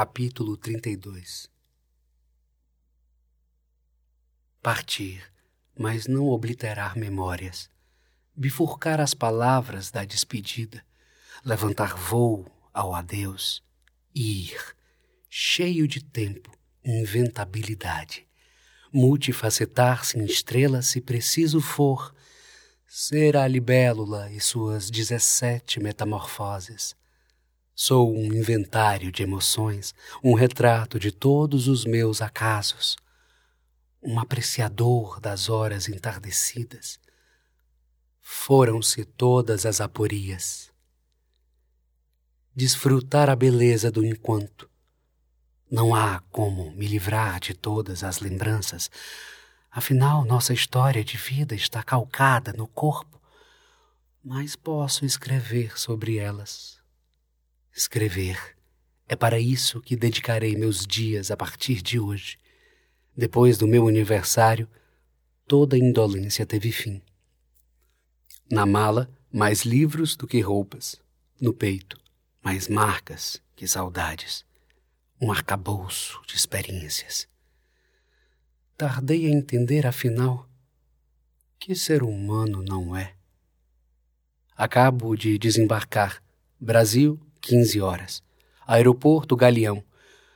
Capítulo 32 Partir, mas não obliterar memórias, bifurcar as palavras da despedida, levantar voo ao adeus, ir, cheio de tempo, inventabilidade, multifacetar-se em estrela se preciso for, ser a libélula e suas dezessete metamorfoses. Sou um inventário de emoções, um retrato de todos os meus acasos, um apreciador das horas entardecidas. Foram-se todas as aporias. Desfrutar a beleza do enquanto. Não há como me livrar de todas as lembranças, Afinal, nossa história de vida está calcada no corpo, mas posso escrever sobre elas. Escrever é para isso que dedicarei meus dias a partir de hoje. Depois do meu aniversário, toda indolência teve fim. Na mala, mais livros do que roupas. No peito, mais marcas que saudades. Um arcabouço de experiências. Tardei a entender, afinal, que ser humano não é. Acabo de desembarcar. Brasil, 15 horas. Aeroporto Galeão.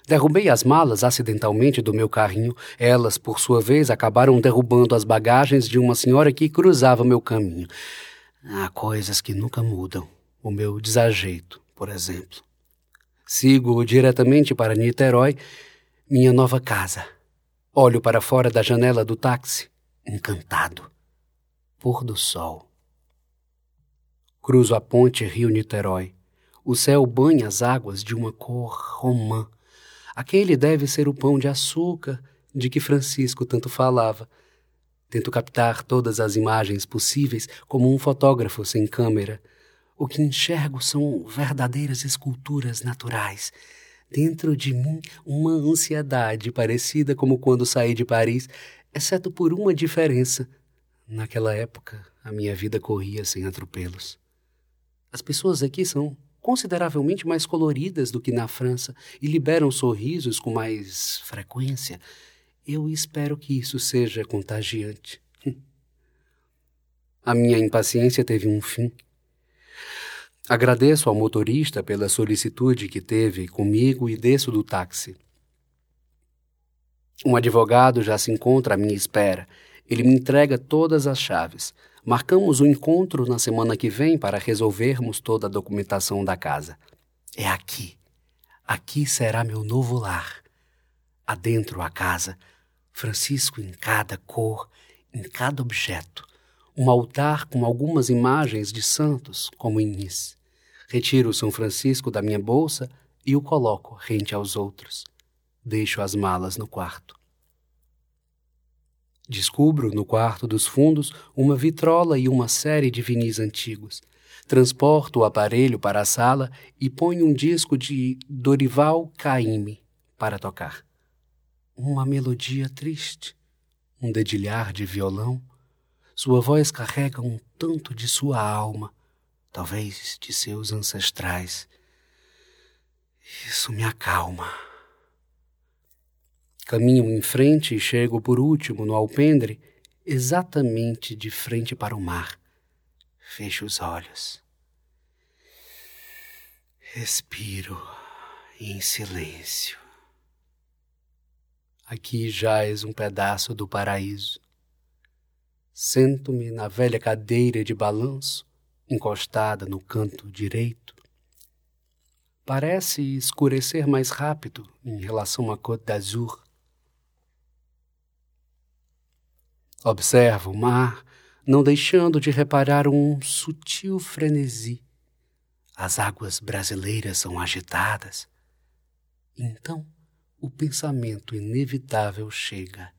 Derrubei as malas acidentalmente do meu carrinho. Elas, por sua vez, acabaram derrubando as bagagens de uma senhora que cruzava meu caminho. Há coisas que nunca mudam. O meu desajeito, por exemplo. Sigo diretamente para Niterói, minha nova casa. Olho para fora da janela do táxi, encantado. Pôr do sol. Cruzo a ponte Rio-Niterói. O céu banha as águas de uma cor romã. Aquele deve ser o pão de açúcar de que Francisco tanto falava. Tento captar todas as imagens possíveis como um fotógrafo sem câmera. O que enxergo são verdadeiras esculturas naturais dentro de mim uma ansiedade parecida como quando saí de Paris, exceto por uma diferença. Naquela época, a minha vida corria sem atropelos. As pessoas aqui são consideravelmente mais coloridas do que na França e liberam sorrisos com mais frequência. Eu espero que isso seja contagiante. A minha impaciência teve um fim. Agradeço ao motorista pela solicitude que teve comigo e desço do táxi. Um advogado já se encontra à minha espera. Ele me entrega todas as chaves. Marcamos o um encontro na semana que vem para resolvermos toda a documentação da casa. É aqui. Aqui será meu novo lar. Adentro a casa, Francisco em cada cor, em cada objeto um altar com algumas imagens de santos, como em. Retiro o São Francisco da minha bolsa e o coloco rente aos outros. Deixo as malas no quarto. Descubro no quarto dos fundos uma vitrola e uma série de vinis antigos. Transporto o aparelho para a sala e ponho um disco de Dorival Caymmi para tocar. Uma melodia triste, um dedilhar de violão, sua voz carrega um tanto de sua alma, talvez de seus ancestrais. Isso me acalma. Caminho em frente e chego por último no alpendre, exatamente de frente para o mar. Fecho os olhos. Respiro em silêncio. Aqui jaz um pedaço do paraíso. Sento-me na velha cadeira de balanço, encostada no canto direito. Parece escurecer mais rápido em relação à Côte d'Azur. Observo o mar, não deixando de reparar um sutil frenesi. As águas brasileiras são agitadas. Então, o pensamento inevitável chega.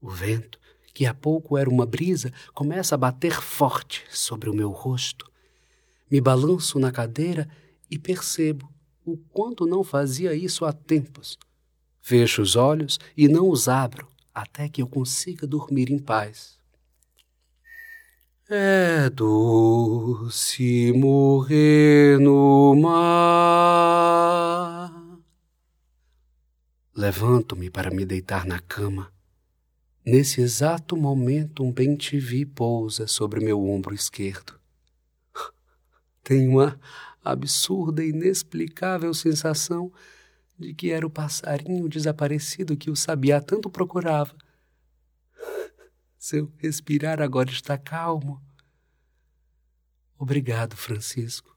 O vento que há pouco era uma brisa, começa a bater forte sobre o meu rosto. Me balanço na cadeira e percebo o quanto não fazia isso há tempos. Fecho os olhos e não os abro até que eu consiga dormir em paz. É doce morrer no mar Levanto-me para me deitar na cama. Nesse exato momento, um bem-te-vi pousa sobre meu ombro esquerdo. Tenho uma absurda e inexplicável sensação de que era o passarinho desaparecido que o sabiá tanto procurava. Seu respirar agora está calmo. Obrigado, Francisco.